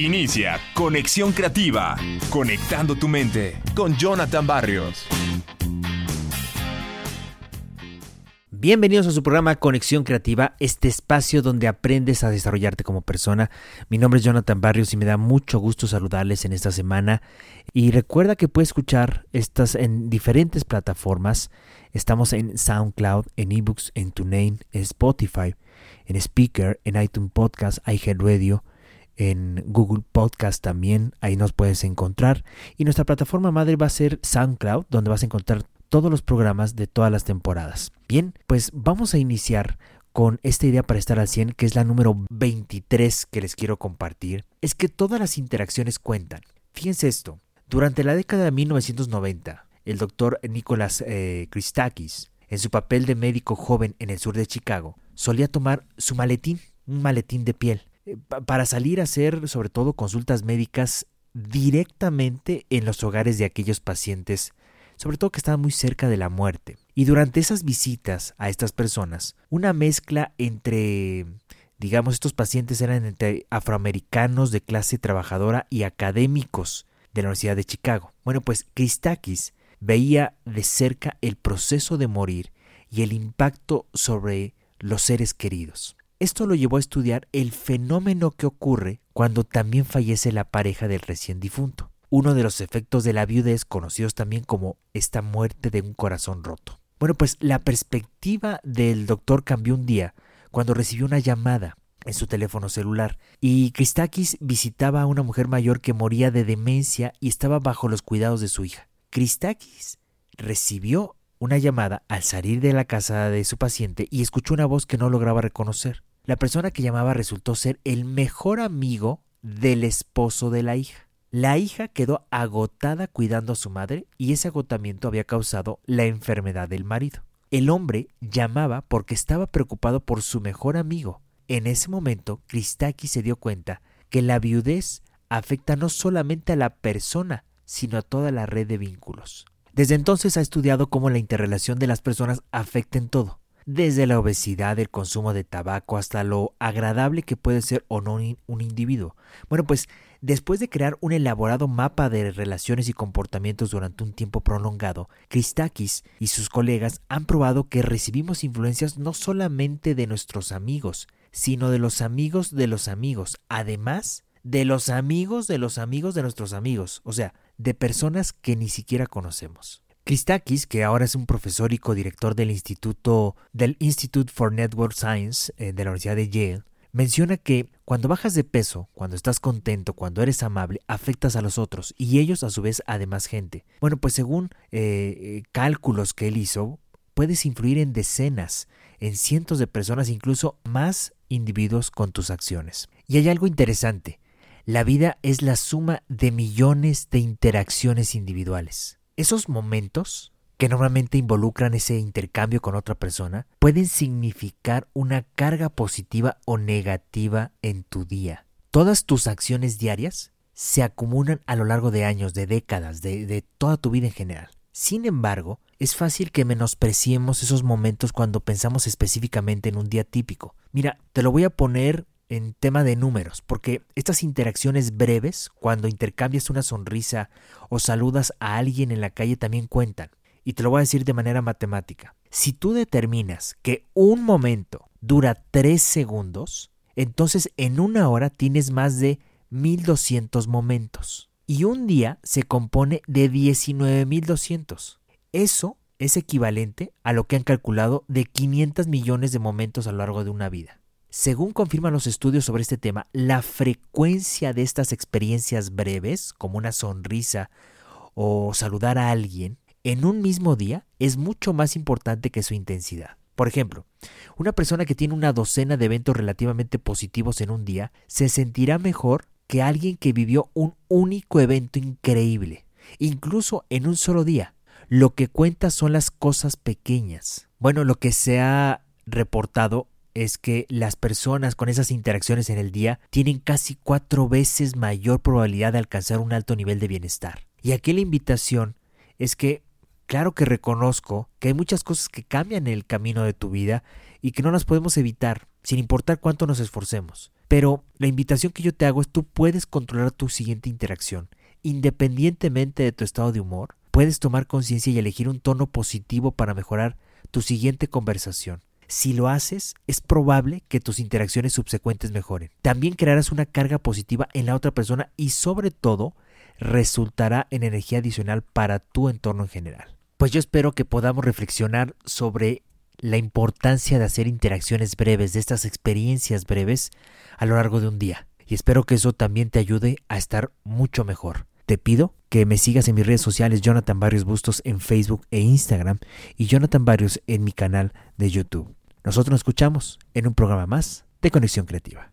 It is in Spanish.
Inicia Conexión Creativa, conectando tu mente con Jonathan Barrios. Bienvenidos a su programa Conexión Creativa, este espacio donde aprendes a desarrollarte como persona. Mi nombre es Jonathan Barrios y me da mucho gusto saludarles en esta semana. Y recuerda que puedes escuchar estas en diferentes plataformas. Estamos en SoundCloud, en eBooks, en TuneIn, en Spotify, en Speaker, en iTunes Podcast, iHeartRadio, en Google Podcast también. Ahí nos puedes encontrar. Y nuestra plataforma madre va a ser SoundCloud, donde vas a encontrar todos los programas de todas las temporadas. Bien, pues vamos a iniciar con esta idea para estar al 100, que es la número 23 que les quiero compartir, es que todas las interacciones cuentan. Fíjense esto, durante la década de 1990, el doctor Nicholas eh, Christakis, en su papel de médico joven en el sur de Chicago, solía tomar su maletín, un maletín de piel, para salir a hacer sobre todo consultas médicas directamente en los hogares de aquellos pacientes sobre todo que estaban muy cerca de la muerte. Y durante esas visitas a estas personas, una mezcla entre, digamos, estos pacientes eran entre afroamericanos de clase trabajadora y académicos de la Universidad de Chicago. Bueno, pues Christakis veía de cerca el proceso de morir y el impacto sobre los seres queridos. Esto lo llevó a estudiar el fenómeno que ocurre cuando también fallece la pareja del recién difunto uno de los efectos de la viudez conocidos también como esta muerte de un corazón roto. Bueno, pues la perspectiva del doctor cambió un día cuando recibió una llamada en su teléfono celular y Christakis visitaba a una mujer mayor que moría de demencia y estaba bajo los cuidados de su hija. Christakis recibió una llamada al salir de la casa de su paciente y escuchó una voz que no lograba reconocer. La persona que llamaba resultó ser el mejor amigo del esposo de la hija. La hija quedó agotada cuidando a su madre y ese agotamiento había causado la enfermedad del marido. El hombre llamaba porque estaba preocupado por su mejor amigo. En ese momento, Kristaki se dio cuenta que la viudez afecta no solamente a la persona, sino a toda la red de vínculos. Desde entonces ha estudiado cómo la interrelación de las personas afecta en todo, desde la obesidad, el consumo de tabaco, hasta lo agradable que puede ser o no un individuo. Bueno, pues Después de crear un elaborado mapa de relaciones y comportamientos durante un tiempo prolongado, Christakis y sus colegas han probado que recibimos influencias no solamente de nuestros amigos, sino de los amigos de los amigos, además de los amigos de los amigos de nuestros amigos, o sea, de personas que ni siquiera conocemos. Christakis, que ahora es un profesor y codirector del Instituto del Institute for Network Science eh, de la Universidad de Yale, menciona que cuando bajas de peso, cuando estás contento, cuando eres amable, afectas a los otros y ellos a su vez a demás gente. Bueno, pues según eh, eh, cálculos que él hizo, puedes influir en decenas, en cientos de personas, incluso más individuos con tus acciones. Y hay algo interesante. La vida es la suma de millones de interacciones individuales. Esos momentos que normalmente involucran ese intercambio con otra persona, pueden significar una carga positiva o negativa en tu día. Todas tus acciones diarias se acumulan a lo largo de años, de décadas, de, toda tu vida en general. Sin embargo, es fácil que menospreciemos esos momentos cuando pensamos específicamente en un día típico. Mira, te lo voy a poner en tema de números, porque estas interacciones breves, cuando intercambias una sonrisa o saludas a alguien en la calle, también cuentan. Y te lo voy a decir de manera matemática. Si tú determinas que un momento dura 3 segundos, entonces en una hora tienes más de 1200 momentos. Y un día se compone de 19200. Eso es equivalente a lo que han calculado de 500 millones de momentos a lo largo de una vida. Según confirman los estudios sobre este tema, la frecuencia de estas experiencias breves, como una sonrisa o saludar a alguien, en un mismo día es mucho más importante que su intensidad. Por ejemplo, una persona que tiene una docena de eventos relativamente positivos en un día se sentirá mejor que alguien que vivió un único evento increíble, incluso en un solo día. Lo que cuenta son las cosas pequeñas. Bueno, lo que se ha reportado es que las personas con esas interacciones en el día tienen casi cuatro veces mayor probabilidad de alcanzar un alto nivel de bienestar. Y aquí la invitación es que Claro que reconozco que hay muchas cosas que cambian el camino de tu vida y que no las podemos evitar, sin importar cuánto nos esforcemos. Pero la invitación que yo te hago es tú puedes controlar tu siguiente interacción. Independientemente de tu estado de humor, puedes tomar conciencia y elegir un tono positivo para mejorar tu siguiente conversación. Si lo haces, es probable que tus interacciones subsecuentes mejoren. También crearás una carga positiva en la otra persona y sobre todo resultará en energía adicional para tu entorno en general. Pues yo espero que podamos reflexionar sobre la importancia de hacer interacciones breves, de estas experiencias breves a lo largo de un día. Y espero que eso también te ayude a estar mucho mejor. Te pido que me sigas en mis redes sociales Jonathan Barrios Bustos en Facebook e Instagram y Jonathan Barrios en mi canal de YouTube. Nosotros nos escuchamos en un programa más de Conexión Creativa.